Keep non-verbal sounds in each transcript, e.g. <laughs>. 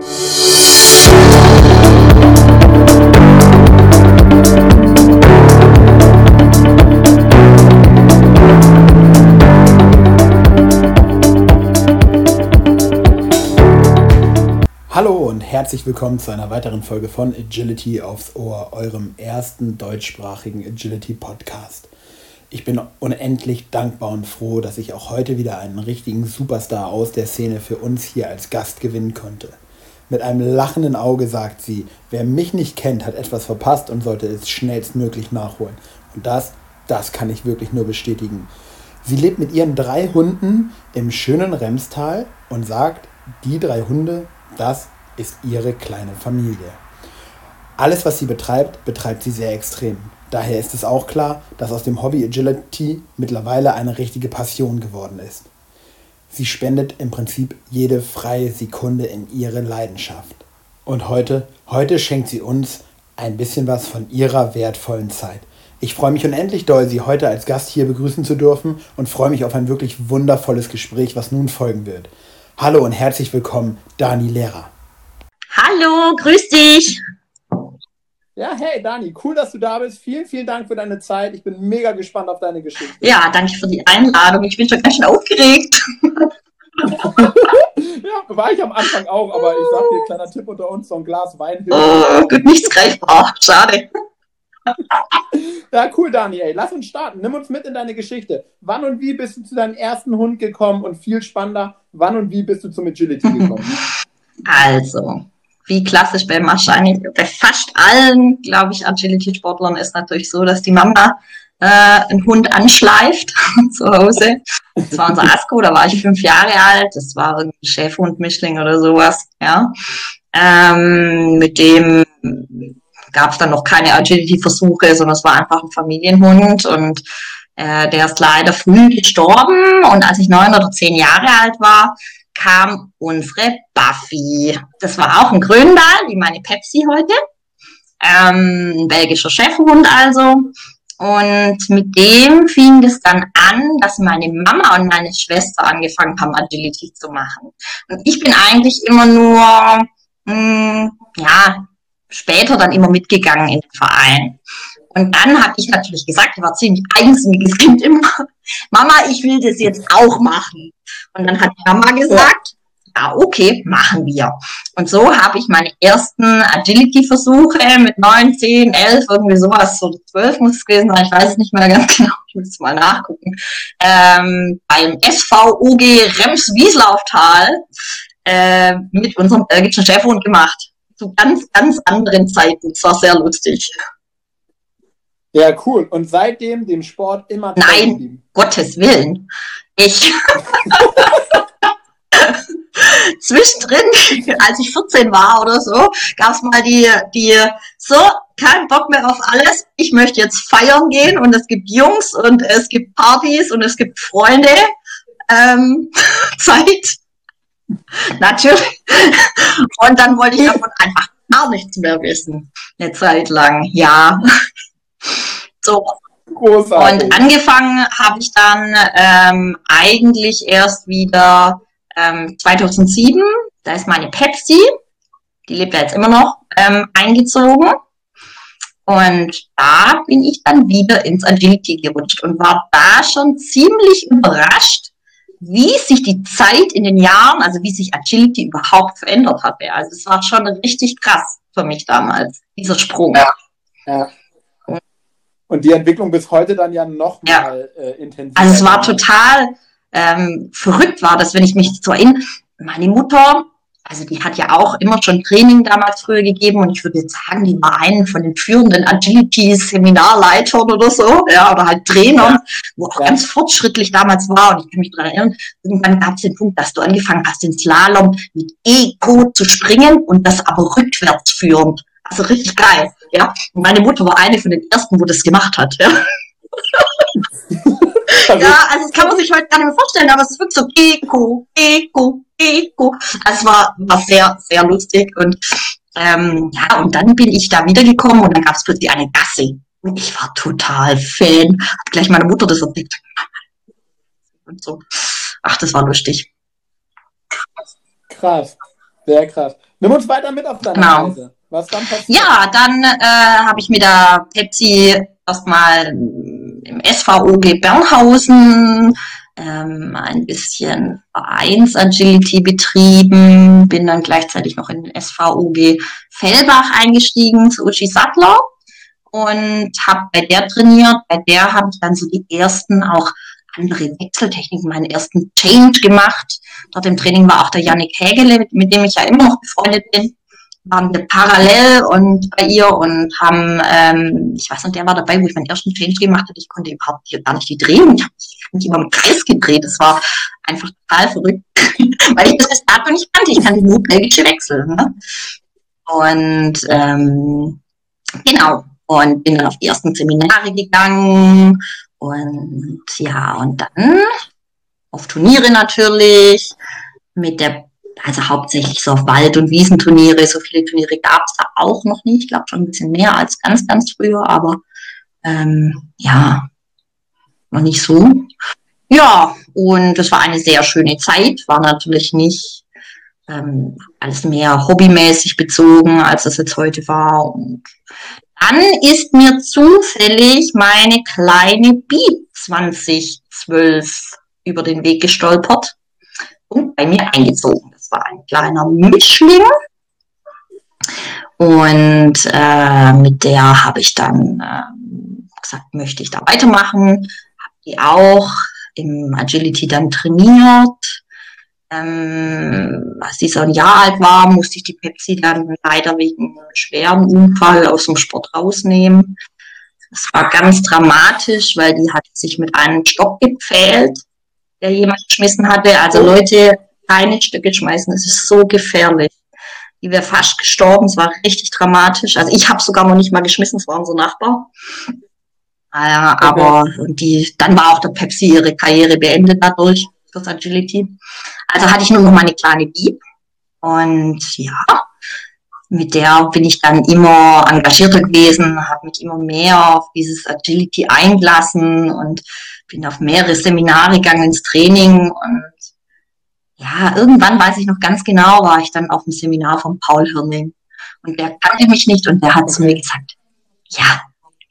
Hallo und herzlich willkommen zu einer weiteren Folge von Agility aufs Ohr, eurem ersten deutschsprachigen Agility Podcast. Ich bin unendlich dankbar und froh, dass ich auch heute wieder einen richtigen Superstar aus der Szene für uns hier als Gast gewinnen konnte. Mit einem lachenden Auge sagt sie, wer mich nicht kennt, hat etwas verpasst und sollte es schnellstmöglich nachholen. Und das, das kann ich wirklich nur bestätigen. Sie lebt mit ihren drei Hunden im schönen Remstal und sagt, die drei Hunde das ist ihre kleine Familie. Alles, was sie betreibt, betreibt sie sehr extrem. Daher ist es auch klar, dass aus dem Hobby Agility mittlerweile eine richtige Passion geworden ist. Sie spendet im Prinzip jede freie Sekunde in ihre Leidenschaft. Und heute, heute schenkt sie uns ein bisschen was von ihrer wertvollen Zeit. Ich freue mich unendlich doll, Sie heute als Gast hier begrüßen zu dürfen und freue mich auf ein wirklich wundervolles Gespräch, was nun folgen wird. Hallo und herzlich willkommen, Dani Lehrer. Hallo, grüß dich. Ja, hey Dani, cool, dass du da bist. Vielen, vielen Dank für deine Zeit. Ich bin mega gespannt auf deine Geschichte. Ja, danke für die Einladung. Ich bin schon ganz schön aufgeregt. <laughs> ja, war ich am Anfang auch, aber ich sag dir, kleiner Tipp unter uns, so ein Glas Wein. Oh, gut, nichts greifbar. Schade. ja, cool, Dani, ey. Lass uns starten. Nimm uns mit in deine Geschichte. Wann und wie bist du zu deinem ersten Hund gekommen? Und viel spannender, wann und wie bist du zum Agility gekommen? Also, wie klassisch bei wahrscheinlich bei fast allen, glaube ich, Agility-Sportlern ist natürlich so, dass die Mama äh, einen Hund anschleift <laughs> zu Hause. Das war unser Asko, da war ich fünf Jahre alt. Das war ein Schäferhund, Mischling oder sowas, ja. Ähm, mit dem gab es dann noch keine Agility-Versuche, sondern es war einfach ein Familienhund und äh, der ist leider früh gestorben und als ich neun oder zehn Jahre alt war, kam unsere Buffy. Das war auch ein Gründal, wie meine Pepsi heute. Ähm, ein belgischer Chefhund also. Und mit dem fing es dann an, dass meine Mama und meine Schwester angefangen haben, Agility zu machen. Und ich bin eigentlich immer nur, mh, hm, ja, später dann immer mitgegangen in den Verein. Und dann habe ich natürlich gesagt, ich war ziemlich eigensinniges Kind immer, <laughs> Mama, ich will das jetzt auch machen. Und dann hat die Mama gesagt, ja, okay, machen wir. Und so habe ich meine ersten Agility-Versuche mit neun, zehn, elf, irgendwie sowas, so zwölf muss es gewesen sein, ich weiß es nicht mehr ganz <laughs> genau, ich muss mal nachgucken, ähm, beim SVOG Rems-Wieslauftal äh, mit unserem belgischen Chefhund gemacht zu ganz, ganz anderen Zeiten. Es war sehr lustig. Ja, cool. Und seitdem dem Sport immer Nein. Gottes Willen. Ich. <laughs> Zwischendrin, als ich 14 war oder so, gab es mal die, die, so, kein Bock mehr auf alles. Ich möchte jetzt feiern gehen und es gibt Jungs und es gibt Partys und es gibt Freunde. Ähm, <laughs> Zeit. Natürlich. Und dann wollte ich davon einfach gar nichts mehr wissen. Eine Zeit lang, ja. So. Großartig. Und angefangen habe ich dann ähm, eigentlich erst wieder ähm, 2007. Da ist meine Pepsi, die lebt ja jetzt immer noch, ähm, eingezogen. Und da bin ich dann wieder ins Agility gerutscht und war da schon ziemlich überrascht, wie sich die Zeit in den Jahren, also wie sich Agility überhaupt verändert hatte. Also es war schon richtig krass für mich damals, dieser Sprung. Ja. ja. Und die Entwicklung bis heute dann ja noch ja. mal äh, intensiver. Also es war total ähm, verrückt war das, wenn ich mich so erinnere. Meine Mutter also die hat ja auch immer schon Training damals früher gegeben und ich würde jetzt sagen, die war einen von den führenden Agility-Seminarleitern oder so, ja, oder halt Trainern, wo auch ja. ganz fortschrittlich damals war und ich kann mich daran erinnern, irgendwann gab es den Punkt, dass du angefangen hast, den Slalom mit Ego zu springen und das aber rückwärts führend. Also richtig geil, ja. Und meine Mutter war eine von den ersten, wo das gemacht hat, ja. <laughs> ja, also das kann man sich heute gar nicht mehr vorstellen, aber es ist wirklich so Ego, Ego, Ego. Also es war, war sehr, sehr lustig und ähm, ja, und dann bin ich da wiedergekommen und dann gab es plötzlich eine Gasse. Und ich war total Fan. Hab gleich meine Mutter das erzählt. Und so. Ach, das war lustig. Krass. Sehr krass. Nimm uns weiter mit auf deine genau. Reise. Was dann passiert? Ja, dann äh, habe ich mit der Pepsi erstmal im SVOG Bernhausen ähm, ein bisschen Vereins-Agility betrieben, bin dann gleichzeitig noch in den SVOG Fellbach eingestiegen zu Uchi Sattler und habe bei der trainiert. Bei der habe ich dann so die ersten auch andere Wechseltechniken, meinen ersten Change gemacht. Dort im Training war auch der Yannick Hägele, mit dem ich ja immer noch befreundet bin. Waren wir parallel und bei ihr und haben, ähm, ich weiß nicht, der war dabei, wo ich meinen ersten Change gemacht habe. Ich konnte überhaupt gar nicht die drehen. Ich habe mich immer im Kreis gedreht. Das war einfach total verrückt, <laughs> weil ich das bis dato nicht kannte. Ich kannte nur belgische Wechsel. Ne? Und ähm, genau, und bin dann auf die ersten Seminare gegangen und ja, und dann auf Turniere natürlich, mit der, also hauptsächlich so auf Wald- und Wiesenturniere. So viele Turniere gab es da auch noch nicht. Ich glaube schon ein bisschen mehr als ganz, ganz früher, aber ähm, ja, noch nicht so. Ja, und es war eine sehr schöne Zeit, war natürlich nicht ähm, alles mehr hobbymäßig bezogen, als es jetzt heute war. Und dann ist mir zufällig meine kleine Beat 2012 über den Weg gestolpert und bei mir eingezogen. Das war ein kleiner Mischling. Und äh, mit der habe ich dann äh, gesagt, möchte ich da weitermachen. Habe die auch im Agility dann trainiert ähm, als sie so ein Jahr alt war, musste ich die Pepsi dann leider wegen einem schweren Unfall aus dem Sport rausnehmen. Das war ganz dramatisch, weil die hat sich mit einem Stock gepfählt, der jemand geschmissen hatte. Also Leute, keine Stücke schmeißen, das ist so gefährlich. Die wäre fast gestorben, es war richtig dramatisch. Also ich habe sogar noch nicht mal geschmissen, es war unser Nachbar. Äh, okay. Aber die, dann war auch der Pepsi ihre Karriere beendet dadurch, das Agility. Also hatte ich nur noch meine kleine Dieb. Und ja, mit der bin ich dann immer engagierter gewesen, habe mich immer mehr auf dieses Agility eingelassen und bin auf mehrere Seminare gegangen ins Training und ja, irgendwann weiß ich noch ganz genau, war ich dann auf dem Seminar von Paul Hirning und der kannte mich nicht und der hat zu mir gesagt, ja,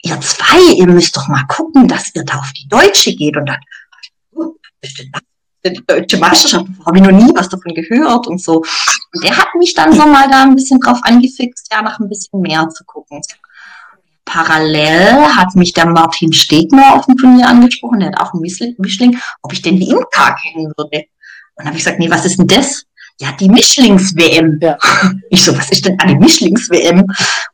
ihr zwei, ihr müsst doch mal gucken, dass ihr da auf die Deutsche geht und dann, oh, die deutsche Meisterschaft, habe ich noch nie was davon gehört und so. Und der hat mich dann so mal da ein bisschen drauf angefixt, ja, nach ein bisschen mehr zu gucken. Parallel hat mich der Martin Stegner auf dem Turnier angesprochen, der hat auch einen Mischling, ob ich denn die Imka kennen würde. Und dann habe ich gesagt, nee, was ist denn das? Ja, die Mischlings-WM. Ja. <laughs> Ich so, was ist denn eine Mischlings-WM?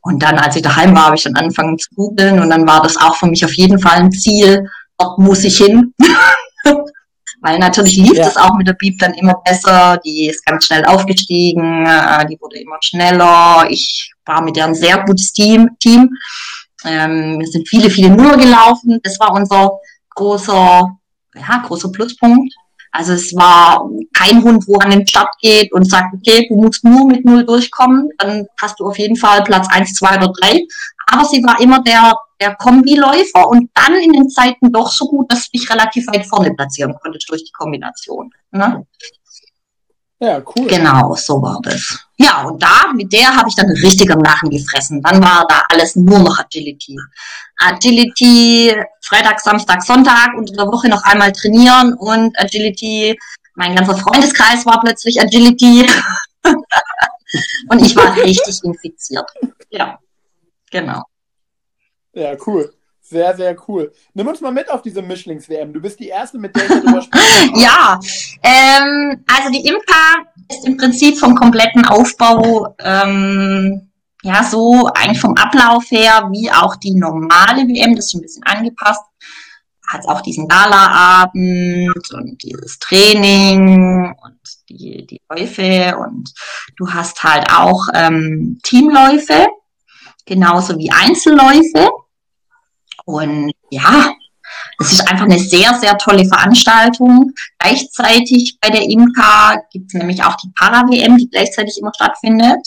Und dann, als ich daheim war, habe ich dann angefangen zu googeln und dann war das auch für mich auf jeden Fall ein Ziel, dort muss ich hin. <laughs> Weil natürlich lief ja. es auch mit der Beep dann immer besser. Die ist ganz schnell aufgestiegen, äh, die wurde immer schneller. Ich war mit der ein sehr gutes Team. Team. Ähm, wir sind viele, viele Nuller gelaufen. Das war unser großer, ja, großer Pluspunkt. Also es war kein Hund, wo an den Start geht und sagt, okay, du musst nur mit Null durchkommen, dann hast du auf jeden Fall Platz eins, zwei oder drei. Aber sie war immer der der Kombiläufer und dann in den Zeiten doch so gut, dass du dich relativ weit vorne platzieren konntest durch die Kombination. Ne? Ja, cool. Genau, so war das. Ja, und da, mit der habe ich dann richtig am Lachen gefressen. Dann war da alles nur noch Agility. Agility, Freitag, Samstag, Sonntag, unter der Woche noch einmal trainieren und Agility, mein ganzer Freundeskreis war plötzlich Agility. <laughs> und ich war richtig infiziert. Ja, genau. Ja, cool. Sehr, sehr cool. Nimm uns mal mit auf diese Mischlings-WM. Du bist die Erste, mit der ich darüber <laughs> spreche. ja, ähm, also die Imka ist im Prinzip vom kompletten Aufbau, ähm, ja, so eigentlich vom Ablauf her, wie auch die normale WM, das ist ein bisschen angepasst. Hat auch diesen Gala-Abend und dieses Training und die, die Läufe und du hast halt auch ähm, Teamläufe, genauso wie Einzelläufe. Und ja, es ist einfach eine sehr, sehr tolle Veranstaltung. Gleichzeitig bei der IMCA gibt es nämlich auch die Para-WM, die gleichzeitig immer stattfindet.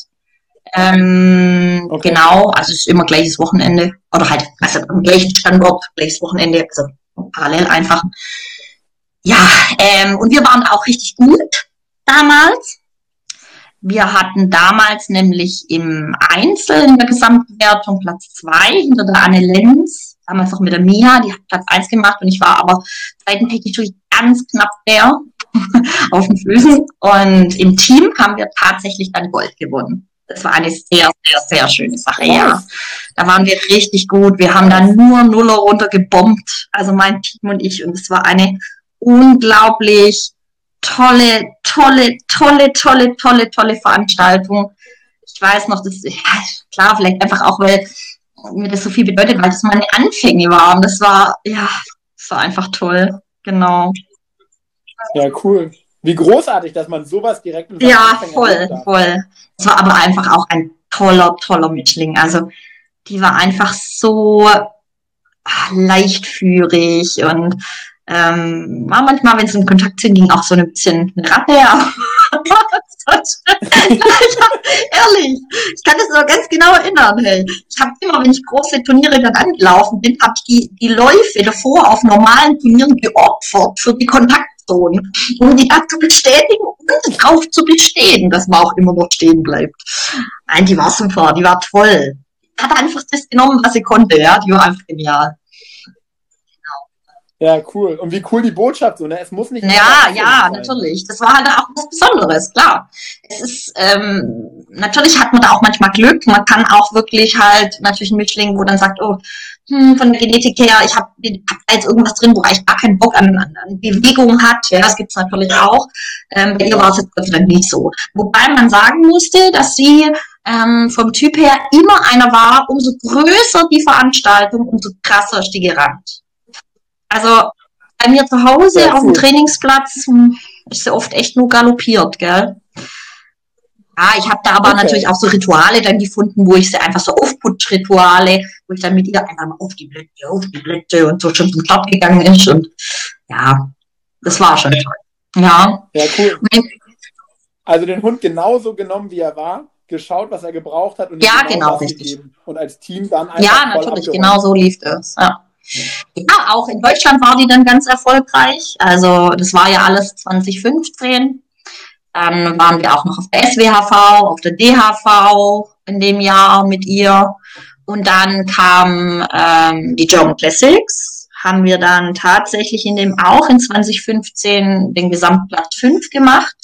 Ähm, okay. Genau, also es ist immer gleiches Wochenende. Oder halt, also am gleichen Standort, gleiches Wochenende, also parallel einfach. Ja, ähm, und wir waren auch richtig gut damals. Wir hatten damals nämlich im Einzel in der Gesamtwertung Platz zwei hinter der Anne Lenz, damals noch mit der Mia, die hat Platz eins gemacht und ich war aber seitentechnisch ganz knapp der <laughs> auf den Füßen. Und im Team haben wir tatsächlich dann Gold gewonnen. Das war eine sehr, sehr, sehr schöne Sache, ja. Da waren wir richtig gut. Wir haben dann nur Nuller runtergebombt, also mein Team und ich. Und es war eine unglaublich tolle, tolle, tolle, tolle, tolle, tolle Veranstaltung. Ich weiß noch, das, ja, klar, vielleicht einfach auch, weil mir das so viel bedeutet, weil das meine Anfänge waren. Das war, ja, das war einfach toll. Genau. Ja, cool. Wie großartig, dass man sowas direkt mit Ja, voll, voll. Es war aber einfach auch ein toller, toller Mischling. Also die war einfach so ah, leichtführig und ähm, war manchmal, wenn es in Kontakt sind, ging auch so ein bisschen eine <laughs> Ratte. <laughs> ehrlich, ich kann das noch ganz genau erinnern. Hey. Ich habe immer, wenn ich große Turniere dann angelaufen bin, habe ich die, die Läufe davor auf normalen Turnieren geopfert für die Kontaktzonen, um die da zu bestätigen und drauf zu bestehen, dass man auch immer noch stehen bleibt. Nein, die war super, die war toll. Hat einfach das genommen, was sie konnte, ja, die war einfach genial. Ja, cool. Und wie cool die Botschaft so, ne? Es muss nicht. Ja, ja, sein. natürlich. Das war halt auch was Besonderes, klar. Es ist, ähm, natürlich hat man da auch manchmal Glück. Man kann auch wirklich halt natürlich ein Mischling, wo dann sagt, oh, hm, von der Genetik her, ich habe hab jetzt irgendwas drin, wo ich gar keinen Bock an, an, an Bewegung hat. Ja, das gibt's natürlich auch. Ähm, bei ihr war es jetzt Gott sei Dank nicht so. Wobei man sagen musste, dass sie ähm, vom Typ her immer einer war, umso größer die Veranstaltung, umso krasser ist die gerannt. Also bei mir zu Hause ja, auf dem Trainingsplatz hm, ist sie oft echt nur galoppiert, gell? Ja, ich habe da aber okay. natürlich auch so Rituale dann gefunden, wo ich sie einfach so Aufputsch-Rituale, wo ich dann mit ihr einfach mal auf die Blätter, auf die Blätter und so schon zum Start gegangen ist und ja, das war schon toll. Ja. Ja, cool. Also den Hund genauso genommen, wie er war, geschaut, was er gebraucht hat und ja, genau, richtig. Gegeben. Und als Team dann einfach Ja, natürlich, genau so lief es. Ja. Ja, auch in Deutschland war die dann ganz erfolgreich. Also das war ja alles 2015. Dann waren wir auch noch auf der SWHV, auf der DHV in dem Jahr mit ihr. Und dann kam ähm, die German Classics. Haben wir dann tatsächlich in dem auch in 2015 den Gesamtplatz 5 gemacht.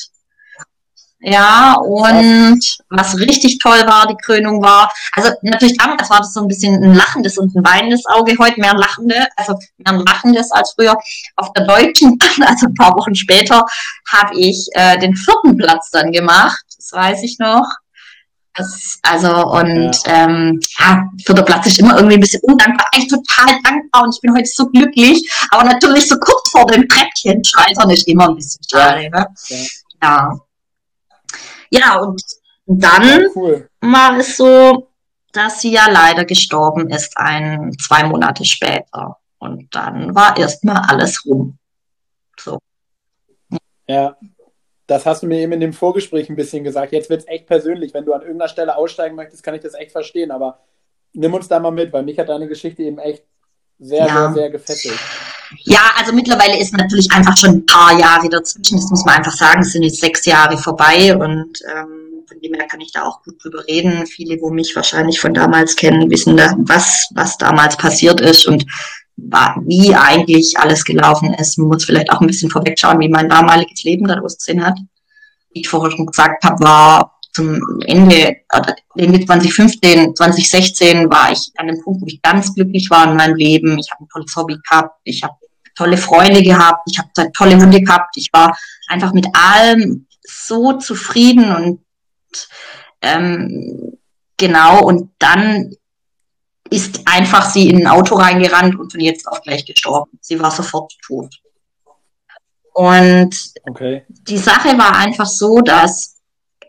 Ja, und was richtig toll war, die Krönung war, also natürlich damals war das so ein bisschen ein lachendes und ein weinendes Auge, heute mehr ein lachende, also mehr ein lachendes als früher. Auf der Deutschen, <laughs> also ein paar Wochen später, habe ich äh, den vierten Platz dann gemacht, das weiß ich noch. Das, also und ja. ähm, ja, vierter Platz ist immer irgendwie ein bisschen undankbar, eigentlich total dankbar und ich bin heute so glücklich, aber natürlich so kurz vor dem Treppchen scheitern ist immer ein bisschen schade. Ne? Ja. ja. Ja, und dann ja, cool. war es so, dass sie ja leider gestorben ist, ein, zwei Monate später. Und dann war erstmal alles rum. So. Ja, das hast du mir eben in dem Vorgespräch ein bisschen gesagt. Jetzt wird es echt persönlich. Wenn du an irgendeiner Stelle aussteigen möchtest, kann ich das echt verstehen. Aber nimm uns da mal mit, weil mich hat deine Geschichte eben echt sehr, ja. sehr, sehr gefesselt. Ja, also mittlerweile ist natürlich einfach schon ein paar Jahre dazwischen. Das muss man einfach sagen. Es sind jetzt sechs Jahre vorbei und ähm, von dem her kann ich da auch gut drüber reden. Viele, wo mich wahrscheinlich von damals kennen, wissen, da, was, was damals passiert ist und wie eigentlich alles gelaufen ist. Man muss vielleicht auch ein bisschen vorwegschauen, wie mein damaliges Leben da ausgesehen hat. Wie ich vorher schon gesagt habe, war zum Ende, Ende 2015, 2016 war ich an dem Punkt, wo ich ganz glücklich war in meinem Leben. Ich habe ein tolles Hobby gehabt, ich habe tolle Freunde gehabt, ich habe tolle Hunde gehabt, ich war einfach mit allem so zufrieden und ähm, genau, und dann ist einfach sie in ein Auto reingerannt und von jetzt auf gleich gestorben. Sie war sofort tot. Und okay. die Sache war einfach so, dass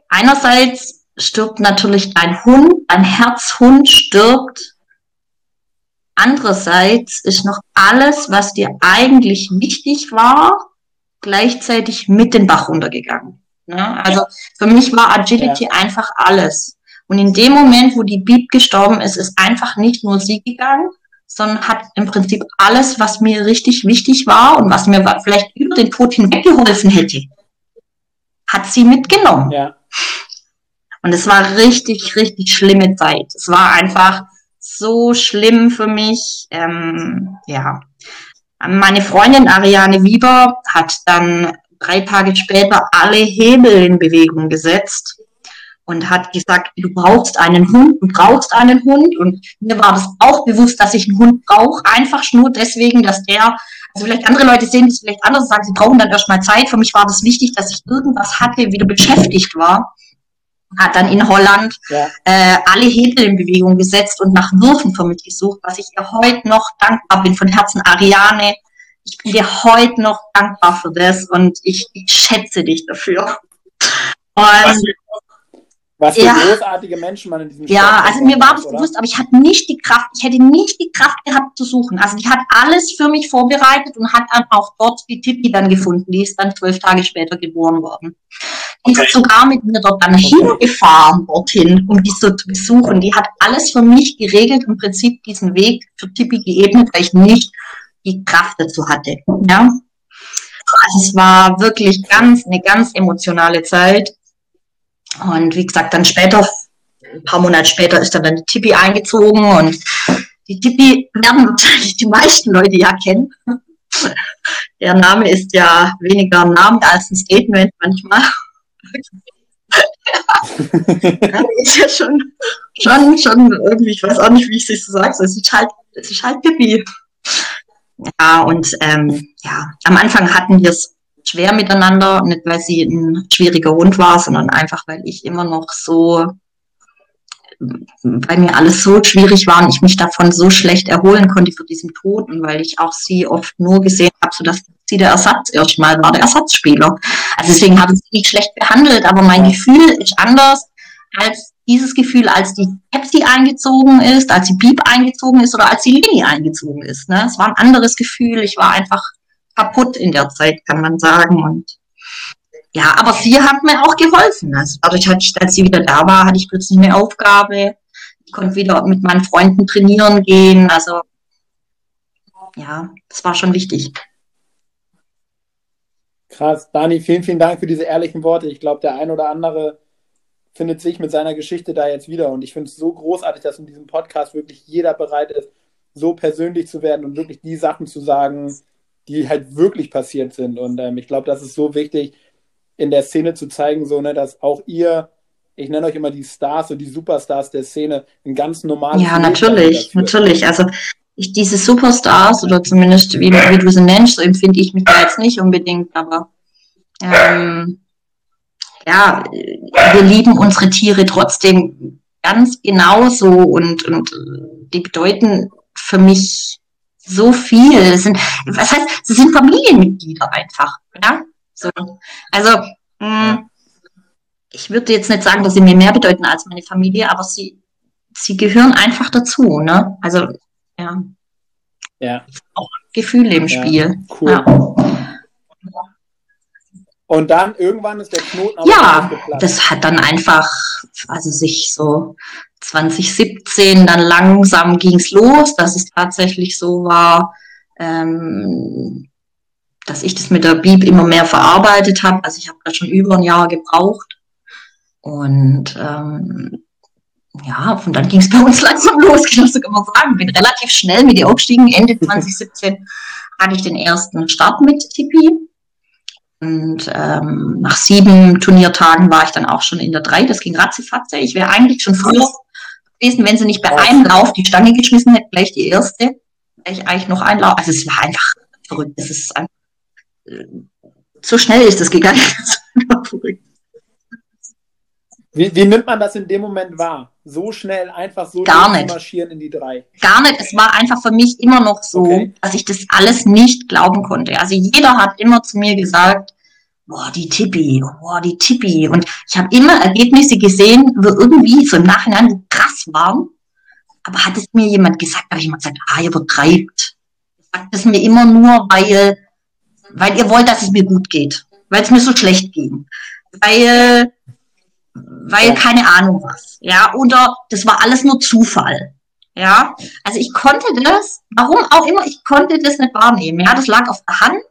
einerseits stirbt natürlich dein Hund, dein Herzhund stirbt. Andererseits ist noch alles, was dir eigentlich wichtig war, gleichzeitig mit den Bach runtergegangen. Ne? Also für mich war Agility ja. einfach alles. Und in dem Moment, wo die Beep gestorben ist, ist einfach nicht nur sie gegangen, sondern hat im Prinzip alles, was mir richtig wichtig war und was mir vielleicht über den Tod hinweg geholfen hätte, hat sie mitgenommen. Ja. Und es war richtig, richtig schlimme Zeit. Es war einfach so schlimm für mich. Ähm, ja. Meine Freundin Ariane Wieber hat dann drei Tage später alle Hebel in Bewegung gesetzt und hat gesagt, du brauchst einen Hund, du brauchst einen Hund. Und mir war das auch bewusst, dass ich einen Hund brauche, einfach nur deswegen, dass der, also vielleicht andere Leute sehen das vielleicht anders, sagen, sie brauchen dann erstmal Zeit. Für mich war das wichtig, dass ich irgendwas hatte, wieder beschäftigt war hat dann in Holland ja. äh, alle Hebel in Bewegung gesetzt und nach Würfen für mich gesucht, was ich ihr heute noch dankbar bin, von Herzen Ariane. Ich bin dir heute noch dankbar für das und ich, ich schätze dich dafür. Und was für ja. großartige Menschen man in diesem Ja, also mir war das bewusst, aber ich hatte nicht die Kraft, ich hätte nicht die Kraft gehabt zu suchen. Also die hat alles für mich vorbereitet und hat dann auch dort die Tippi dann gefunden. Die ist dann zwölf Tage später geboren worden. Die ist sogar mit mir dort dann hingefahren dorthin, um die so zu besuchen. Die hat alles für mich geregelt, im Prinzip diesen Weg für Tippi geebnet, weil ich nicht die Kraft dazu hatte. Ja. Also es war wirklich ganz, eine ganz emotionale Zeit. Und wie gesagt, dann später, ein paar Monate später ist dann, dann die Tippi eingezogen und die Tippi werden wahrscheinlich die meisten Leute ja kennen. Der Name ist ja weniger ein Name als ein Statement manchmal. <laughs> ja, ist ja schon, schon, schon irgendwie, ich weiß auch nicht, wie ich es so sage, es ist halt, es ist halt Pippi. Ja, und ähm, ja, am Anfang hatten wir es schwer miteinander, nicht weil sie ein schwieriger Hund war, sondern einfach, weil ich immer noch so, weil mir alles so schwierig war und ich mich davon so schlecht erholen konnte für diesen Tod und weil ich auch sie oft nur gesehen habe, so dass sie der Ersatz erstmal war, der Ersatzspieler. Also deswegen habe ich sie nicht schlecht behandelt, aber mein Gefühl ist anders als dieses Gefühl, als die Pepsi eingezogen ist, als die Beep eingezogen ist oder als die Lini eingezogen ist. Ne? Es war ein anderes Gefühl. Ich war einfach kaputt in der Zeit, kann man sagen. Und ja, aber sie hat mir auch geholfen. Also dadurch, als sie wieder da war, hatte ich plötzlich eine Aufgabe. Ich konnte wieder mit meinen Freunden trainieren gehen. Also ja, das war schon wichtig. Krass. Dani, vielen, vielen Dank für diese ehrlichen Worte. Ich glaube, der ein oder andere findet sich mit seiner Geschichte da jetzt wieder. Und ich finde es so großartig, dass in diesem Podcast wirklich jeder bereit ist, so persönlich zu werden und wirklich die Sachen zu sagen, die halt wirklich passiert sind. Und ähm, ich glaube, das ist so wichtig, in der Szene zu zeigen, so, ne, dass auch ihr, ich nenne euch immer die Stars und die Superstars der Szene, ein ganz normales. Ja, natürlich, natürlich. Also ich, diese Superstars oder zumindest wie, wie du sie nennst, so empfinde ich mich da jetzt nicht unbedingt, aber ähm, ja, wir lieben unsere Tiere trotzdem ganz genauso und, und die bedeuten für mich so viel. Das sind, was heißt, sie sind Familienmitglieder einfach. Ja? So. Also, mh, mm, ich würde jetzt nicht sagen, dass sie mir mehr bedeuten als meine Familie, aber sie, sie gehören einfach dazu. Ne? Also, ja. Ja. Auch Gefühle im Spiel. Ja, cool. Ja. Und dann irgendwann ist der Knoten aber Ja, das hat dann einfach, also sich so 2017 dann langsam ging's los, dass es tatsächlich so war, ähm, dass ich das mit der Bib immer mehr verarbeitet habe. Also ich habe da schon über ein Jahr gebraucht. Und ähm, ja, von dann ging es bei uns <laughs> langsam los, kann ich sogar mal sagen. Bin relativ schnell mit ihr aufgestiegen. Ende <laughs> 2017 hatte ich den ersten Start mit Tipi. Und ähm, nach sieben Turniertagen war ich dann auch schon in der drei. Das ging ratzifatze. Ich wäre eigentlich schon früher gewesen, wenn sie nicht bei einem Lauf die Stange geschmissen hätte, gleich die erste, wäre ich eigentlich noch ein Lauf. Also es war einfach verrückt. Es ist einfach, äh, so schnell ist das gegangen. <laughs> Wie, wie nimmt man das in dem Moment wahr? So schnell einfach so Gar nicht. marschieren in die drei? Gar nicht. Es war einfach für mich immer noch so, okay. dass ich das alles nicht glauben konnte. Also jeder hat immer zu mir gesagt, boah, die Tippi, boah, die Tippi. Und ich habe immer Ergebnisse gesehen, wo irgendwie so im Nachhinein krass waren. Aber hat es mir jemand gesagt, habe ich immer gesagt, ah, ihr übertreibt. Sagt es mir immer nur, weil, weil ihr wollt, dass es mir gut geht. Weil es mir so schlecht ging. Weil, weil keine Ahnung was. Ja, oder das war alles nur Zufall. Ja, also ich konnte das, warum auch immer, ich konnte das nicht wahrnehmen. Ja, das lag auf der Hand.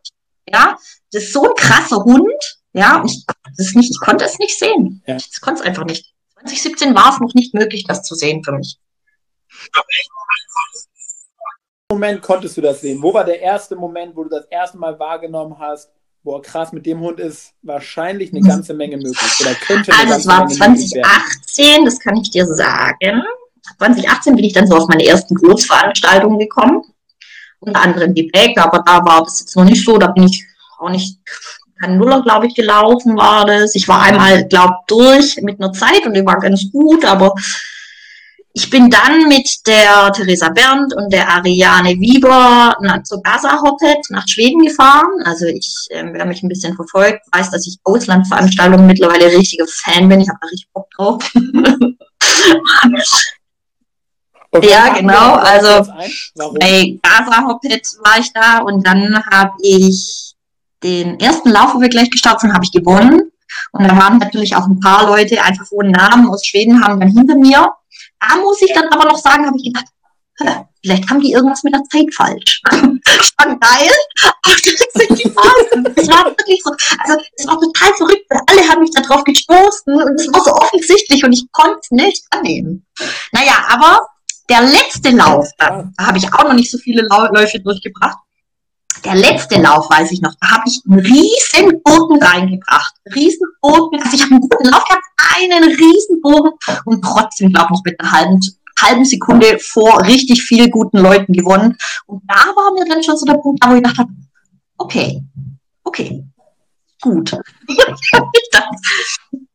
Ja, das ist so ein krasser Hund, ja, und ich konnte es nicht, ich konnte es nicht sehen. Ja. Ich konnte es einfach nicht. 2017 war es noch nicht möglich, das zu sehen für mich. Moment konntest du das sehen? Wo war der erste Moment, wo du das erste Mal wahrgenommen hast, boah, krass, mit dem Hund ist wahrscheinlich eine ganze Menge möglich. Oder könnte also es war 2018, das kann ich dir sagen. 2018 bin ich dann so auf meine ersten Großveranstaltungen gekommen. Unter anderem die Back, aber da war das jetzt noch nicht so, da bin ich auch nicht kein Nuller, glaube ich, gelaufen war das. Ich war einmal, glaube durch mit einer Zeit und die war ganz gut, aber ich bin dann mit der Theresa Berndt und der Ariane Wieber zur Gaza Hoppet nach Schweden gefahren. Also ich, äh, wer mich ein bisschen verfolgt, weiß, dass ich Auslandveranstaltungen mittlerweile richtiger Fan bin. Ich habe da richtig Bock drauf. <laughs> okay, ja, genau. Also bei Gaza Hoppet war ich da und dann habe ich den ersten Lauf, wo wir gleich gestartet sind, habe ich gewonnen. Und da waren natürlich auch ein paar Leute einfach ohne Namen aus Schweden, haben dann hinter mir da muss ich dann aber noch sagen, habe ich gedacht, vielleicht haben die irgendwas mit der Zeit falsch. <laughs> Schon geil. <laughs> Es war wirklich so, also es war total verrückt, weil alle haben mich da drauf gestoßen und es war so offensichtlich und ich konnte es nicht annehmen. Naja, aber der letzte Lauf, da, da habe ich auch noch nicht so viele Läufe durchgebracht. Der letzte Lauf, weiß ich noch, da habe ich einen riesen Bogen reingebracht. Riesen Bogen, also ich habe einen guten Lauf gehabt, einen riesen Bogen und trotzdem, glaube ich, mit einer halben, halben Sekunde vor richtig vielen guten Leuten gewonnen. Und da war mir dann schon so der Punkt, wo ich dachte, okay, okay, gut. <laughs>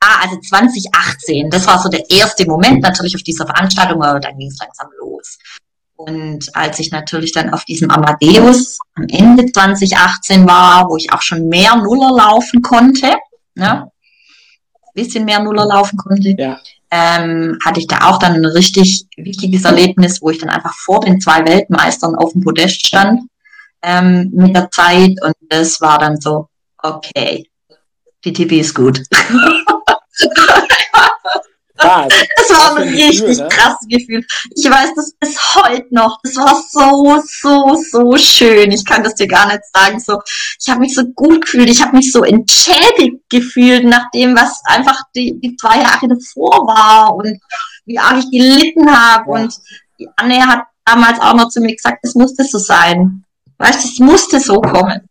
ah, also 2018, das war so der erste Moment natürlich auf dieser Veranstaltung, aber dann ging es langsam los. Und als ich natürlich dann auf diesem Amadeus am Ende 2018 war, wo ich auch schon mehr Nuller laufen konnte, ne, bisschen mehr Nuller laufen konnte, ja. ähm, hatte ich da auch dann ein richtig wichtiges Erlebnis, wo ich dann einfach vor den zwei Weltmeistern auf dem Podest stand ähm, mit der Zeit und das war dann so, okay, die TB ist gut. <laughs> krass. Das war ein richtig Gefühl, ne? krasses Gefühl. Ich weiß das bis heute noch. Das war so, so, so schön. Ich kann das dir gar nicht sagen. So, ich habe mich so gut gefühlt. Ich habe mich so entschädigt gefühlt nach dem, was einfach die, die zwei Jahre davor war und wie arg ich gelitten habe. Ja. Und die Anne hat damals auch noch zu mir gesagt, es musste so sein. Weißt du, es musste so kommen.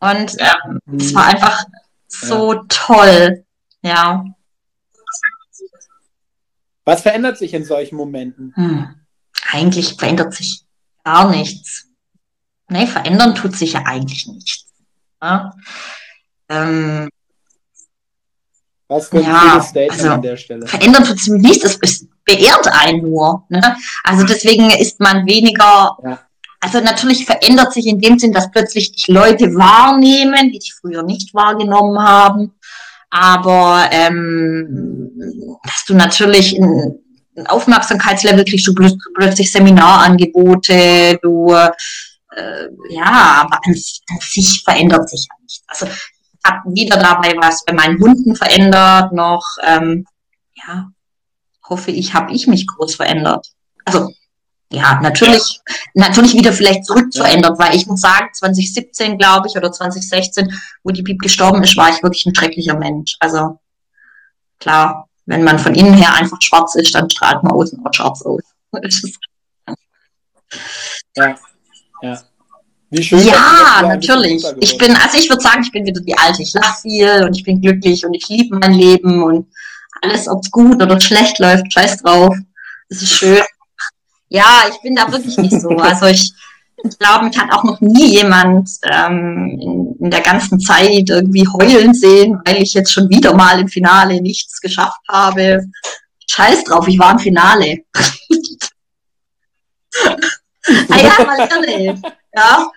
Und ähm, es war einfach so ja. toll. Ja. Was verändert sich in solchen Momenten? Hm. Eigentlich verändert sich gar nichts. Nee, verändern tut sich ja eigentlich nichts. Ja? Ähm, Was für ein ja, Statement also, an der Stelle. Verändern tut sich nichts, es, es beehrt einen nur. Ne? Also deswegen ist man weniger ja. Also natürlich verändert sich in dem Sinn, dass plötzlich dich Leute wahrnehmen, die dich früher nicht wahrgenommen haben aber ähm, dass du natürlich ein, ein Aufmerksamkeitslevel kriegst, du plötzlich Seminarangebote, du äh, ja, aber an, an sich verändert sich ja nichts. Also ich habe wieder dabei was bei meinen Hunden verändert noch. Ähm, ja, hoffe ich, habe ich mich groß verändert. Also ja, natürlich, natürlich wieder vielleicht zurückverändert, weil ich muss sagen, 2017, glaube ich, oder 2016, wo die Piep gestorben ist, war ich wirklich ein schrecklicher Mensch. Also klar, wenn man von innen her einfach schwarz ist, dann strahlt man außen auch schwarz aus. <laughs> ja, ja. Wie schön, ja, natürlich. Ich bin, also ich würde sagen, ich bin wieder die alte. Ich lache viel und ich bin glücklich und ich liebe mein Leben und alles, ob es gut oder schlecht läuft, scheiß drauf. Es ist schön. Ja, ich bin da wirklich nicht so. Also ich, glaube, mich hat auch noch nie jemand ähm, in, in, der ganzen Zeit irgendwie heulen sehen, weil ich jetzt schon wieder mal im Finale nichts geschafft habe. Scheiß drauf, ich war im Finale. <laughs> ah ja, mal ehrlich. Ja,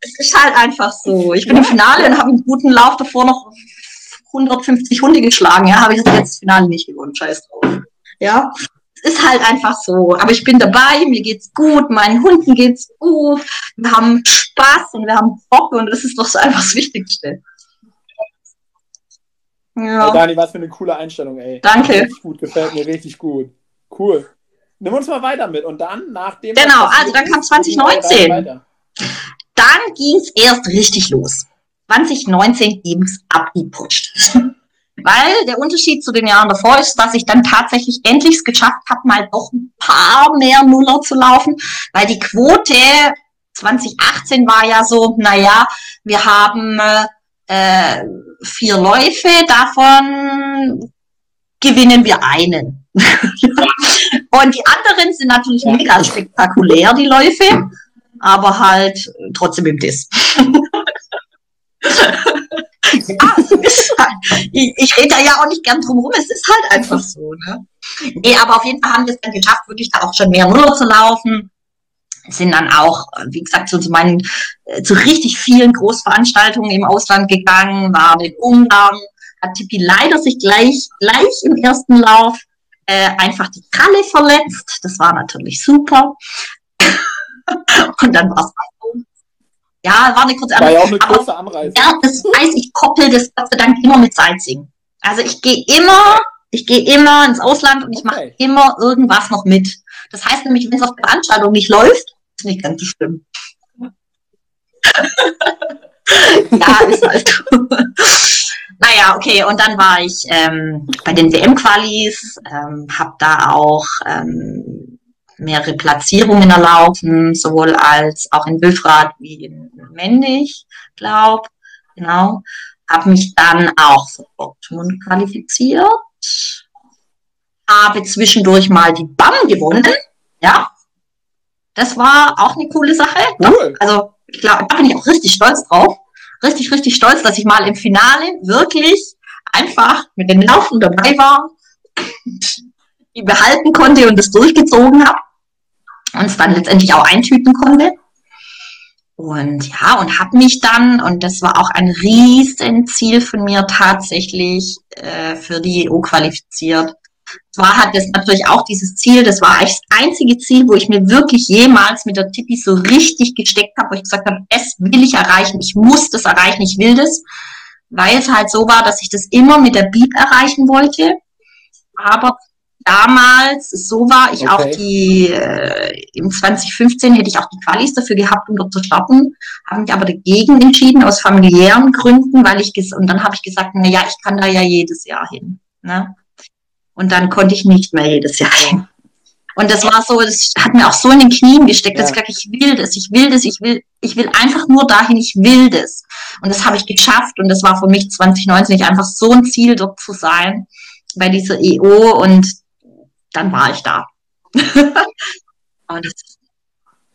es ist halt einfach so. Ich bin im Finale und habe einen guten Lauf davor noch 150 Hunde geschlagen. Ja, habe ich jetzt das Finale nicht gewonnen. Scheiß drauf. Ja, ist halt einfach so. Aber ich bin dabei, mir geht's gut, meinen Hunden geht's gut, wir haben Spaß und wir haben Bock und das ist doch so einfach das Wichtigste. Ja. Hey Dani, was für eine coole Einstellung, ey. Danke. Richtig gut, gefällt mir richtig gut. Cool. Nimm uns mal weiter mit und dann nach dem. Genau, also dann kam 2019. Dann ging's erst richtig los. 2019 ging's abgeputscht. Weil der Unterschied zu den Jahren davor ist, dass ich dann tatsächlich endlich es geschafft habe, mal doch ein paar mehr Nuller zu laufen, weil die Quote 2018 war ja so, naja, wir haben äh, vier Läufe, davon gewinnen wir einen. <laughs> Und die anderen sind natürlich mega spektakulär, die Läufe, aber halt trotzdem im Diss. <laughs> <laughs> halt, ich, rede da ja auch nicht gern drum rum, es ist halt einfach so. Ne? Nee, aber auf jeden Fall haben wir es dann geschafft, wirklich da auch schon mehr Nuller zu laufen. Sind dann auch, wie gesagt, zu, meinen, äh, zu richtig vielen Großveranstaltungen im Ausland gegangen, waren in Ungarn, hat Tippi leider sich gleich, gleich im ersten Lauf äh, einfach die Kralle verletzt. Das war natürlich super. <laughs> Und dann war es ja, war eine kurze Anreise. War ja auch eine kurze Anreise. Ja, das weiß ich, koppel das Gott sei Dank immer mit Sightseeing. Also ich gehe immer, ich gehe immer ins Ausland und ich okay. mache immer irgendwas noch mit. Das heißt nämlich, wenn es auf der Veranstaltung nicht läuft, ist nicht ganz so schlimm. <laughs> ja, ist halt Naja, okay, und dann war ich ähm, bei den WM-Qualis, ähm, habe da auch ähm, mehrere Platzierungen erlaufen, sowohl als auch in Wilfrat wie in Mendig, glaub, genau. Habe mich dann auch für Dortmund qualifiziert, habe zwischendurch mal die BAM gewonnen, ja. Das war auch eine coole Sache. Cool. Also, ich glaube, da bin ich auch richtig stolz drauf. Richtig, richtig stolz, dass ich mal im Finale wirklich einfach mit den Laufen dabei war die behalten konnte und das durchgezogen habe und es dann letztendlich auch eintüten konnte. Und ja, und habe mich dann, und das war auch ein riesen Ziel von mir tatsächlich, äh, für die EU qualifiziert. Zwar hat es natürlich auch dieses Ziel, das war eigentlich das einzige Ziel, wo ich mir wirklich jemals mit der Tippi so richtig gesteckt habe, wo ich gesagt habe, es will ich erreichen, ich muss das erreichen, ich will das, weil es halt so war, dass ich das immer mit der Beep erreichen wollte. Aber damals so war, ich okay. auch die, äh, im 2015 hätte ich auch die Qualis dafür gehabt, um dort zu starten, habe mich aber dagegen entschieden, aus familiären Gründen, weil ich, und dann habe ich gesagt, na ja, ich kann da ja jedes Jahr hin, ne? Und dann konnte ich nicht mehr jedes Jahr hin. Und das war so, das hat mir auch so in den Knien gesteckt, ja. dass ich gesagt ich will das, ich will das, ich will, ich will einfach nur dahin, ich will das. Und das habe ich geschafft und das war für mich 2019 einfach so ein Ziel, dort zu sein bei dieser EO und dann war ich da. <laughs>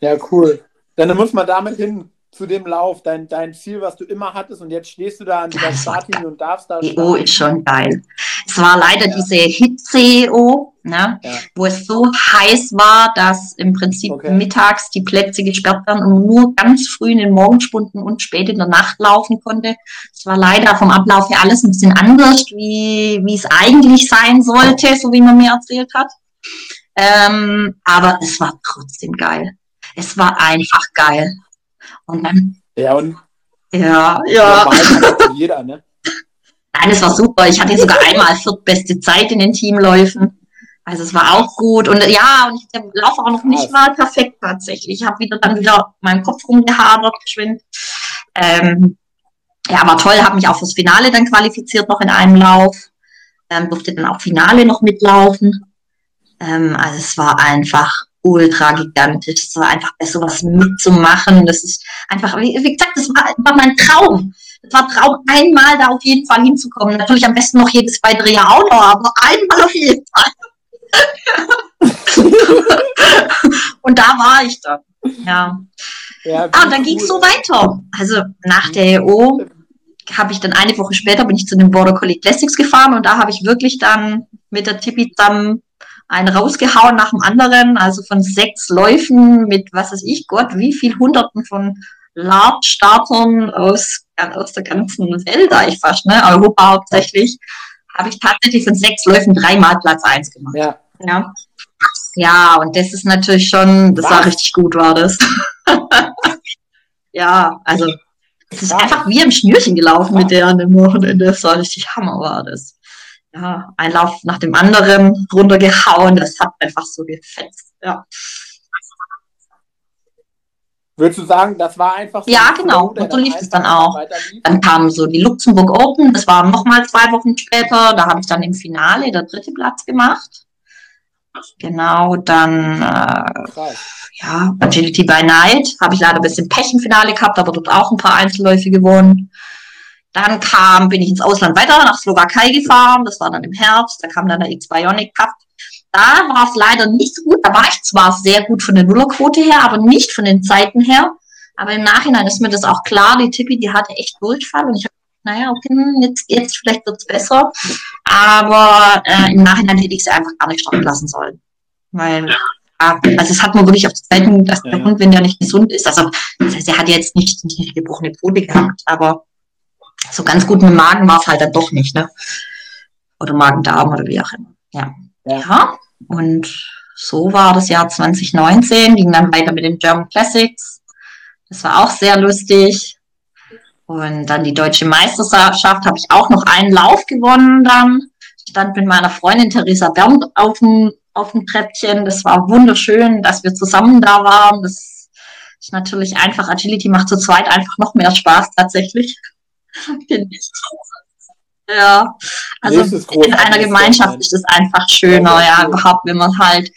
ja, cool. Dann muss man damit hin zu dem Lauf, dein, dein Ziel, was du immer hattest, und jetzt stehst du da an dieser Startlinie und darfst da. EO ist schon geil. Es war leider ja. diese Hitze-EO, ne, ja. wo es so heiß war, dass im Prinzip okay. mittags die Plätze gesperrt waren und nur ganz früh in den Morgenstunden und spät in der Nacht laufen konnte. Es war leider vom Ablauf her alles ein bisschen anders, wie, wie es eigentlich sein sollte, so wie man mir erzählt hat. Ähm, aber es war trotzdem geil. Es war einfach geil. Und dann. Ja, und. Ja, ja. Jeder, ne? Nein, es war super. Ich hatte sogar einmal viertbeste Zeit in den Teamläufen. Also es war auch gut. Und ja, und ich laufe auch noch nicht mal perfekt tatsächlich. Ich habe wieder dann wieder meinen Kopf rumgehadert, geschwind. Ähm, ja, war toll, habe mich auch fürs Finale dann qualifiziert noch in einem Lauf. Ähm, durfte dann auch Finale noch mitlaufen. Ähm, also es war einfach ultra gigantisch. Es war einfach besser, was mitzumachen. Das ist einfach, wie, wie gesagt, das war, war mein Traum. Es war Traum, einmal da auf jeden Fall hinzukommen. Natürlich am besten noch jedes weitere Jahr auch noch, aber einmal auf jeden Fall. <laughs> und da war ich dann. Ja. ja ah, und dann ging es so weiter. Also nach der EO habe ich dann eine Woche später bin ich zu den Border Collie Classics gefahren und da habe ich wirklich dann mit der Tippi zusammen einen rausgehauen nach dem anderen, also von sechs Läufen mit, was weiß ich, Gott, wie viel Hunderten von Large-Startern aus, aus der ganzen Welt, eigentlich fast, ne, Europa hauptsächlich, habe ich tatsächlich von sechs Läufen dreimal Platz eins gemacht. Ja. ja. Ja, und das ist natürlich schon, das was? war richtig gut, war das. <laughs> ja, also, es ist einfach wie im Schnürchen gelaufen mit der an dem Wochenende. Das war richtig Hammer, war das ja, ein Lauf nach dem anderen runtergehauen. Das hat einfach so gefetzt. Ja. Würdest du sagen, das war einfach so? Ja, genau. Und so lief es dann auch. Dann kamen so die Luxemburg Open, das war nochmal zwei Wochen später. Da habe ich dann im Finale der dritte Platz gemacht. Genau, dann äh, ja, Agility by Night. Habe ich leider ein bisschen Pech im Finale gehabt, aber dort auch ein paar Einzelläufe gewonnen. Dann kam, bin ich ins Ausland weiter nach Slowakei gefahren. Das war dann im Herbst. Da kam dann der X-Bionic Cup. Da war es leider nicht so gut. Da war ich zwar sehr gut von der Nullerquote her, aber nicht von den Zeiten her. Aber im Nachhinein ist mir das auch klar. Die Tippi, die hatte echt Durchfall und ich habe naja, okay, jetzt, jetzt vielleicht wird's besser. Aber äh, im Nachhinein hätte ich sie einfach gar nicht starten lassen sollen. Weil, also es hat man wirklich auf die Zeiten, dass der ja. Hund, wenn der nicht gesund ist, also das heißt, er hat jetzt nicht, nicht eine gebrochene Pfote gehabt, aber so ganz gut mit dem Magen war es halt dann doch nicht, ne? Oder Magen-Darm oder wie auch immer. Ja. ja. ja. Und so war das Jahr 2019, ging dann weiter mit den German Classics. Das war auch sehr lustig. Und dann die deutsche Meisterschaft habe ich auch noch einen Lauf gewonnen dann. Stand mit meiner Freundin Theresa Bernd auf dem, auf dem Treppchen. Das war wunderschön, dass wir zusammen da waren. Das ist natürlich einfach, Agility macht zu zweit einfach noch mehr Spaß tatsächlich. <laughs> Ja, also in einer Gemeinschaft ist es einfach schöner, ja, überhaupt, wenn man halt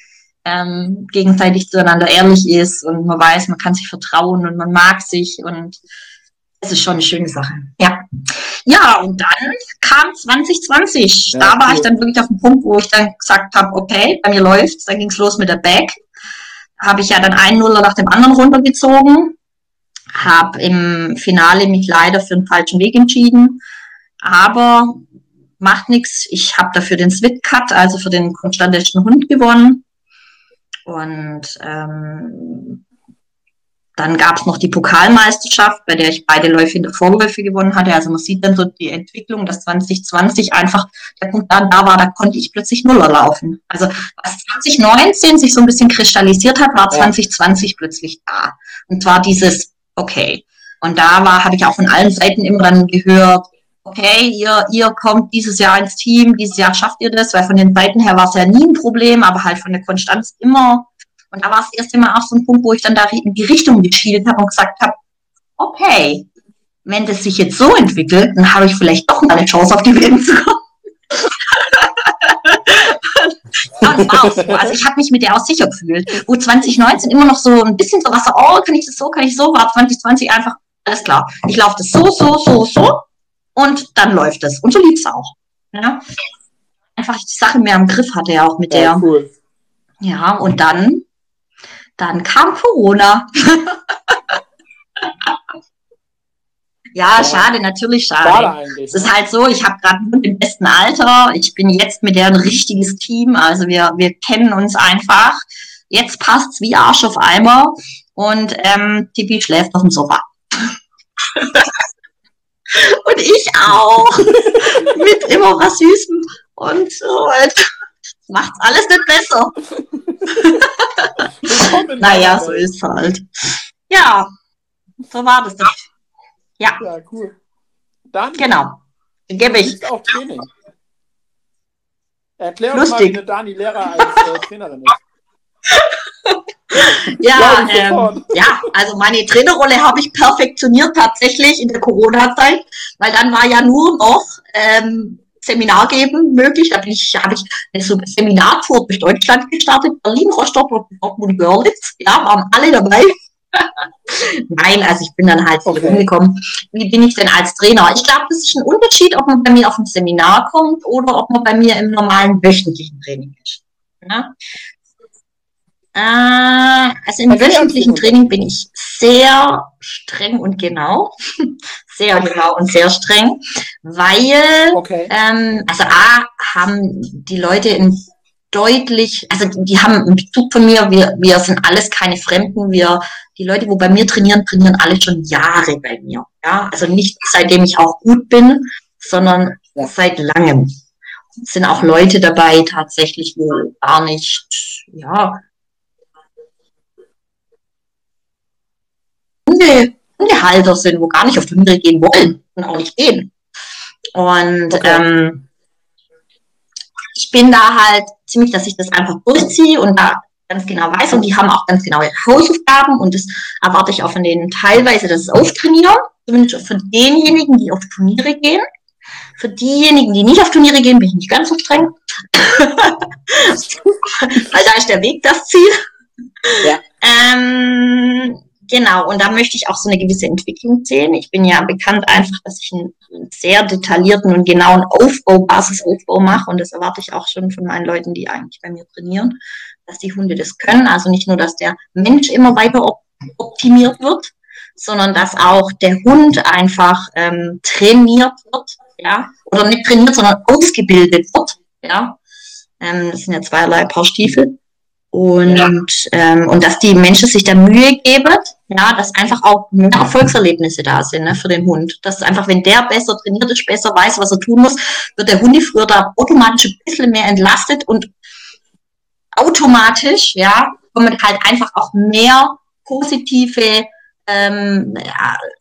ähm, gegenseitig zueinander ehrlich ist und man weiß, man kann sich vertrauen und man mag sich und es ist schon eine schöne Sache. Ja. Ja, und dann kam 2020. Ja, da war cool. ich dann wirklich auf dem Punkt, wo ich dann gesagt habe, okay, bei mir läuft's. Dann ging's los mit der Back. Habe ich ja dann einen Nuller nach dem anderen runtergezogen habe im Finale mich leider für den falschen Weg entschieden, aber macht nichts. Ich habe dafür den Swit Cut, also für den konstantischen Hund gewonnen. Und ähm, dann gab es noch die Pokalmeisterschaft, bei der ich beide Läufe in der Vorläufe gewonnen hatte. Also man sieht dann so die Entwicklung, dass 2020 einfach der Punkt dann da war, da konnte ich plötzlich Nuller laufen. Also was 2019 sich so ein bisschen kristallisiert hat, war 2020 plötzlich da. Und zwar dieses okay. Und da war, habe ich auch von allen Seiten immer dann gehört, okay, ihr, ihr kommt dieses Jahr ins Team, dieses Jahr schafft ihr das, weil von den Seiten her war es ja nie ein Problem, aber halt von der Konstanz immer. Und da war es erst immer auch so ein Punkt, wo ich dann da in die Richtung geschielt habe und gesagt habe, okay, wenn das sich jetzt so entwickelt, dann habe ich vielleicht doch mal eine Chance auf die WM zu kommen. <laughs> Also ich habe mich mit der auch sicher gefühlt. Wo 2019 immer noch so ein bisschen so was, oh, kann ich das so, kann ich so, war 2020 einfach, alles klar. Ich laufe das so, so, so, so und dann läuft es. Und so lief es auch. Ja? Einfach die Sache mehr im Griff hatte er auch mit ja, der. Cool. Ja, und dann, dann kam Corona. <laughs> Ja, ja, schade, natürlich schade. schade es ist ne? halt so, ich habe gerade einen im besten Alter. Ich bin jetzt mit der ein richtiges Team. Also wir, wir kennen uns einfach. Jetzt passt's wie Arsch auf Eimer. Und ähm, Tippi schläft auf dem Sofa. <laughs> und ich auch. mit immer was Süßem. Und so. Halt. Macht's alles nicht besser. naja, so ist halt. Ja, so war das. Ja. Ja, cool. Dann genau. Gebe ich. Auch Training. Erklär uns Lustig. mal, wie eine Dani Lehrer als äh, Trainerin ist. <laughs> ja, ähm, ja, also meine Trainerrolle habe ich perfektioniert tatsächlich in der Corona-Zeit, weil dann war ja nur noch ähm, Seminar geben möglich. Da bin ich, habe ich eine so Seminartour durch Deutschland gestartet, Berlin, Rostock und Dortmund Görlitz. Ja, waren alle dabei. <laughs> Nein, also ich bin dann halt okay. rumgekommen. Wie bin ich denn als Trainer? Ich glaube, das ist ein Unterschied, ob man bei mir auf ein Seminar kommt oder ob man bei mir im normalen wöchentlichen Training ist. Ja? Äh, also im wöchentlichen Training bin ich sehr streng und genau. <laughs> sehr okay. genau und sehr streng, weil okay. ähm, also A haben die Leute in deutlich, also die haben einen Bezug von mir, wir, wir sind alles keine Fremden, wir, die Leute, wo bei mir trainieren, trainieren alle schon Jahre bei mir. Ja, also nicht seitdem ich auch gut bin, sondern ja. seit langem. Es sind auch Leute dabei tatsächlich, wo gar nicht, ja, Hundehalter sind, wo gar nicht auf die Hunde gehen wollen und auch nicht gehen. Und okay. ähm, ich bin da halt ziemlich, dass ich das einfach durchziehe und da ganz genau weiß und die haben auch ganz genau ihre Hausaufgaben und das erwarte ich auch von denen teilweise, dass es auftrainieren, zumindest für denjenigen, die auf Turniere gehen. Für diejenigen, die nicht auf Turniere gehen, bin ich nicht ganz so streng. <laughs> Weil da ist der Weg das Ziel. Ja. Ähm, genau, und da möchte ich auch so eine gewisse Entwicklung sehen. Ich bin ja bekannt einfach, dass ich einen sehr detaillierten und genauen Aufbau, Basisaufbau mache und das erwarte ich auch schon von meinen Leuten, die eigentlich bei mir trainieren, dass die Hunde das können. Also nicht nur, dass der Mensch immer weiter optimiert wird, sondern dass auch der Hund einfach ähm, trainiert wird, ja, oder nicht trainiert, sondern ausgebildet wird, ja. Ähm, das sind ja zweierlei Paar Stiefel. Und, ja. ähm, und dass die Menschen sich da Mühe geben, ja, dass einfach auch mehr Erfolgserlebnisse da sind ne, für den Hund. Dass einfach, wenn der besser trainiert ist, besser weiß, was er tun muss, wird der Hundefrier da automatisch ein bisschen mehr entlastet und automatisch, ja, kommen halt einfach auch mehr positive, ähm,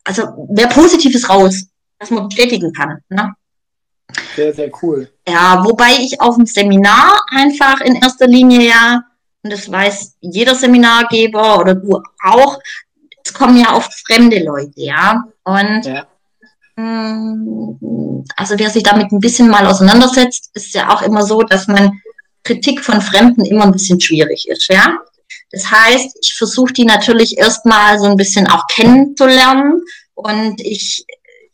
also mehr Positives raus, was man bestätigen kann. Ne? Sehr, sehr cool. Ja, wobei ich auf dem Seminar einfach in erster Linie ja, und das weiß jeder Seminargeber oder du auch, es kommen ja oft fremde Leute, ja. Und ja. Mm, also wer sich damit ein bisschen mal auseinandersetzt, ist ja auch immer so, dass man Kritik von Fremden immer ein bisschen schwierig ist, ja. Das heißt, ich versuche die natürlich erstmal so ein bisschen auch kennenzulernen und ich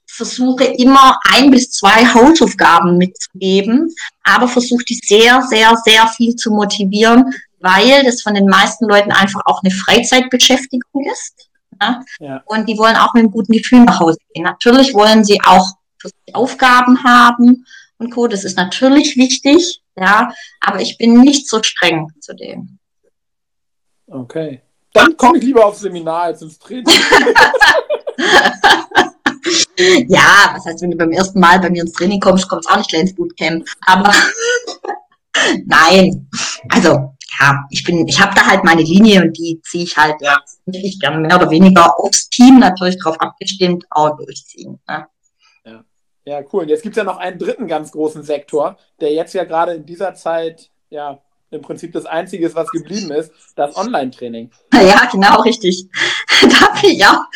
versuche immer ein bis zwei Hausaufgaben mitzugeben, aber versuche die sehr, sehr, sehr viel zu motivieren, weil das von den meisten Leuten einfach auch eine Freizeitbeschäftigung ist. Ja? Ja. Und die wollen auch mit einem guten Gefühl nach Hause gehen. Natürlich wollen sie auch Aufgaben haben und Co. Das ist natürlich wichtig, ja, aber ich bin nicht so streng zu dem. Okay. Dann komme ich lieber aufs Seminar als ins Training. <laughs> <laughs> ja, was heißt, wenn du beim ersten Mal bei mir ins Training kommst, kommst du auch nicht gleich ins Bootcamp. Aber <laughs> nein, also ja, ich bin, ich habe da halt meine Linie und die ziehe ich halt ja. wirklich gerne mehr oder weniger aufs Team natürlich darauf abgestimmt, auch durchziehen. Ne? Ja. ja, cool. Und jetzt gibt es ja noch einen dritten ganz großen Sektor, der jetzt ja gerade in dieser Zeit ja im Prinzip das Einzige was geblieben ist, das Online-Training. Ja, genau, richtig. <laughs> Da bin, ja,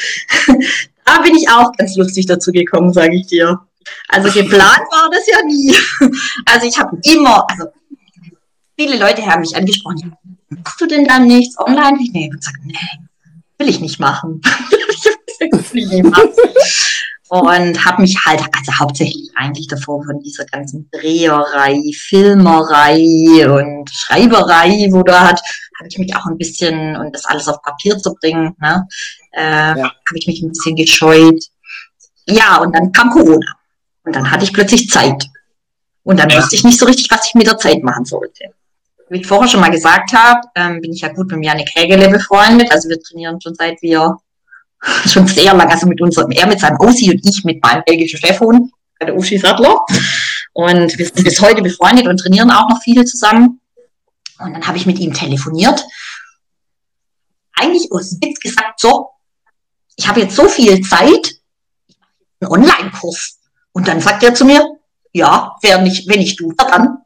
<laughs> da bin ich auch ganz lustig dazu gekommen, sage ich dir. Also geplant war das ja nie. <laughs> Also ich habe immer, also viele Leute haben mich angesprochen, machst du denn dann nichts online? Ich nee, gesagt, nee, will ich nicht machen. will ich nicht machen und habe mich halt, also hauptsächlich eigentlich davor von dieser ganzen Dreherei, Filmerei und Schreiberei, wo da hat, habe ich mich auch ein bisschen, und das alles auf Papier zu bringen, ne, äh, ja. habe ich mich ein bisschen gescheut. Ja, und dann kam Corona. Und dann hatte ich plötzlich Zeit. Und dann ja. wusste ich nicht so richtig, was ich mit der Zeit machen sollte. Wie ich vorher schon mal gesagt habe, ähm, bin ich ja gut mit Janik Hägele befreundet. Also wir trainieren schon seit wir <laughs> schon sehr lange, also mit unserem, er mit seinem Aussie und ich mit meinem belgischen Chefhund, der Uschi Sattler. Und wir sind bis heute befreundet und trainieren auch noch viele zusammen. Und dann habe ich mit ihm telefoniert. Eigentlich aus Witz gesagt, so, ich habe jetzt so viel Zeit, einen Online-Kurs. Und dann sagt er zu mir, ja, wer nicht, wenn ich du, dann.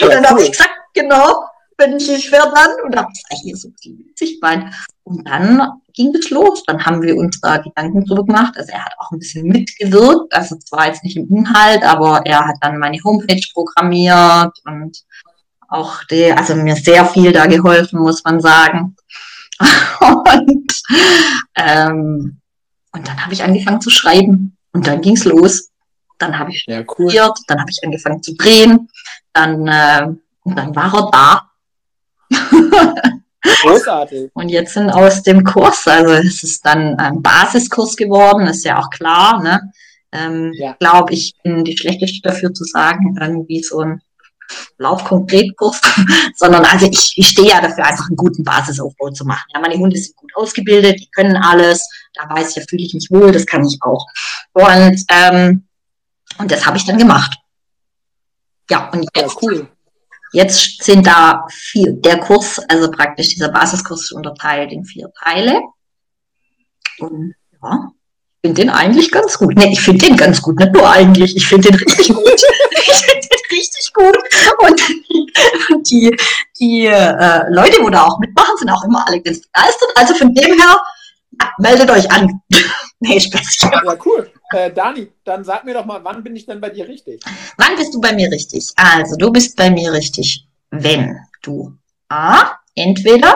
Und dann habe ich gesagt, genau, wenn ich nicht wer dann. Und dann habe ich eigentlich so witzig gemeint. Und dann ging es los. Dann haben wir uns da Gedanken drüber gemacht. Also er hat auch ein bisschen mitgewirkt. Also zwar jetzt nicht im Inhalt, aber er hat dann meine Homepage programmiert und auch die, also mir sehr viel da geholfen, muss man sagen. <laughs> und, ähm, und dann habe ich angefangen zu schreiben. Und dann ging es los. Dann habe ich ja, cool. studiert, dann habe ich angefangen zu drehen, dann, äh, und dann war er da. Großartig. <laughs> Und jetzt sind aus dem Kurs, also es ist dann ein Basiskurs geworden, ist ja auch klar, ne? Ähm, ja. glaube ich, bin die schlechteste dafür zu sagen, irgendwie so ein Laufkonkretkurs, <laughs> sondern also ich, ich stehe ja dafür, einfach einen guten Basisaufbau zu machen. Ja, meine Hunde sind gut ausgebildet, die können alles, da weiß ich, ja, fühle ich mich wohl, das kann ich auch. Und, ähm, und das habe ich dann gemacht. Ja, und jetzt, ja, cool. Jetzt sind da vier, der Kurs, also praktisch dieser Basiskurs ist unterteilt in vier Teile. Und ja, ich finde den eigentlich ganz gut. Ne, ich finde den ganz gut, nicht nur eigentlich, ich finde den richtig gut. <laughs> ich finde den richtig gut. Und die, die äh, Leute, wo da auch mitmachen, sind auch immer alle ganz begeistert. Also von dem her, ja, meldet euch an. <laughs> nee, Spaß. Ja, cool. Äh, Dani, dann sag mir doch mal, wann bin ich denn bei dir richtig? Wann bist du bei mir richtig? Also, du bist bei mir richtig, wenn du A, entweder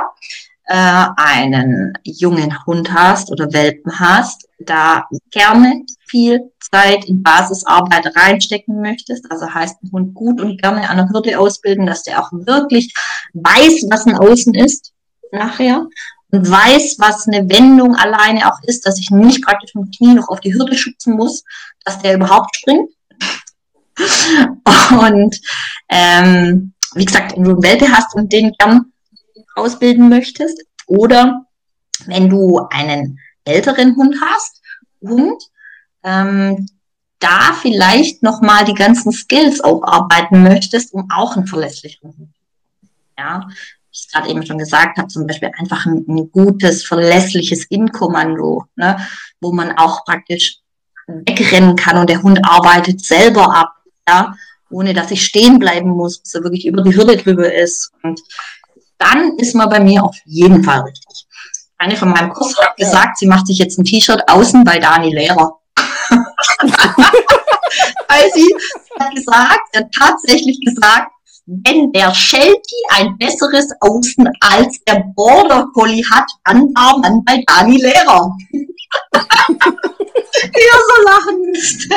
äh, einen jungen Hund hast oder Welpen hast, da gerne viel Zeit in Basisarbeit reinstecken möchtest, also heißt ein Hund gut und gerne an der Hürde ausbilden, dass der auch wirklich weiß, was ein Außen ist nachher und weiß, was eine Wendung alleine auch ist, dass ich nicht praktisch mit dem Knie noch auf die Hürde schützen muss, dass der überhaupt springt. <laughs> Und ähm, wie gesagt, wenn du einen Welpe hast und den gern ausbilden möchtest, oder wenn du einen älteren Hund hast, Hund, ähm, da vielleicht nochmal die ganzen Skills aufarbeiten möchtest, um auch einen verlässlichen Hund. Ja, ich gerade eben schon gesagt habe, zum Beispiel einfach ein, ein gutes, verlässliches In-Kommando, ne, wo man auch praktisch wegrennen kann und der Hund arbeitet selber ab, ja, ohne dass ich stehen bleiben muss, bis er wirklich über die Hürde drüber ist. Und dann ist man bei mir auf jeden Fall richtig. Eine von meinem Kurs hat gesagt, sie macht sich jetzt ein T-Shirt außen bei Dani Lehrer. <laughs> Weil sie hat gesagt, hat tatsächlich gesagt, wenn der Sheltie ein besseres Außen als der Border Collie hat, dann war man bei Dani Lehrer. <laughs> Hier so lachen müsst.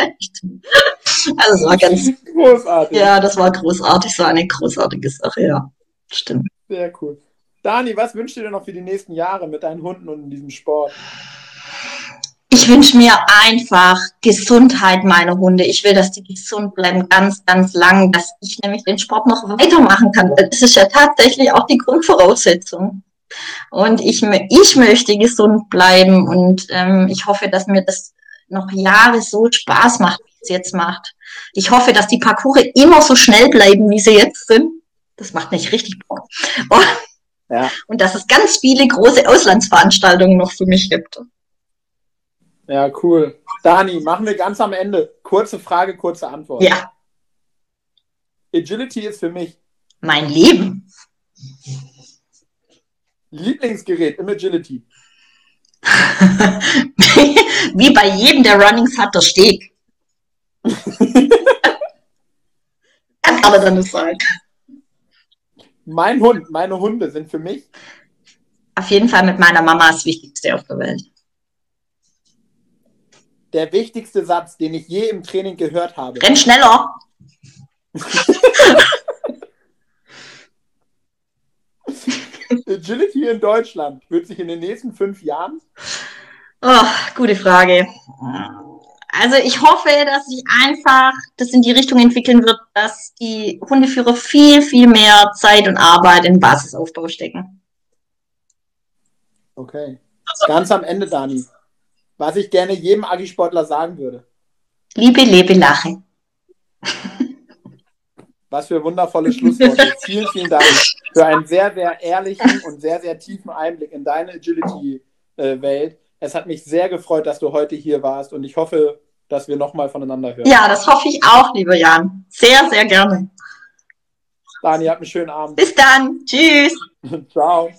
Also es war ganz großartig. Ja, das war großartig, so eine großartige Sache, ja. Stimmt. Sehr cool. Dani, was wünschst du dir noch für die nächsten Jahre mit deinen Hunden und in diesem Sport? Ich wünsche mir einfach Gesundheit meiner Hunde. Ich will, dass die gesund bleiben, ganz, ganz lang, dass ich nämlich den Sport noch weitermachen kann. Das ist ja tatsächlich auch die Grundvoraussetzung. Und ich, ich möchte gesund bleiben und ähm, ich hoffe, dass mir das noch Jahre so Spaß macht, wie es jetzt macht. Ich hoffe, dass die Parcours immer so schnell bleiben, wie sie jetzt sind. Das macht nicht richtig Bock. Und, ja. und dass es ganz viele große Auslandsveranstaltungen noch für mich gibt. Ja, cool. Dani, machen wir ganz am Ende. Kurze Frage, kurze Antwort. Ja. Agility ist für mich mein Leben. Lieblingsgerät im Agility. <laughs> Wie bei jedem, der Runnings hat, der Steg. <laughs> kann er dann nicht sein. Mein Hund, meine Hunde sind für mich. Auf jeden Fall mit meiner Mama das Wichtigste auf der Welt der wichtigste Satz, den ich je im Training gehört habe. Renn schneller! Agility in Deutschland wird sich in den nächsten fünf Jahren? Oh, gute Frage. Also ich hoffe, dass sich einfach das in die Richtung entwickeln wird, dass die Hundeführer viel, viel mehr Zeit und Arbeit in Basisaufbau stecken. Okay. Ganz am Ende, Dani was ich gerne jedem Agisportler sagen würde. Liebe, lebe, lache. Was für wundervolle Schlussworte. <laughs> vielen, vielen Dank für einen sehr, sehr ehrlichen und sehr, sehr tiefen Einblick in deine Agility-Welt. Es hat mich sehr gefreut, dass du heute hier warst und ich hoffe, dass wir nochmal voneinander hören. Ja, das hoffe ich auch, lieber Jan. Sehr, sehr gerne. Dani, habt einen schönen Abend. Bis dann. Tschüss. <laughs> Ciao.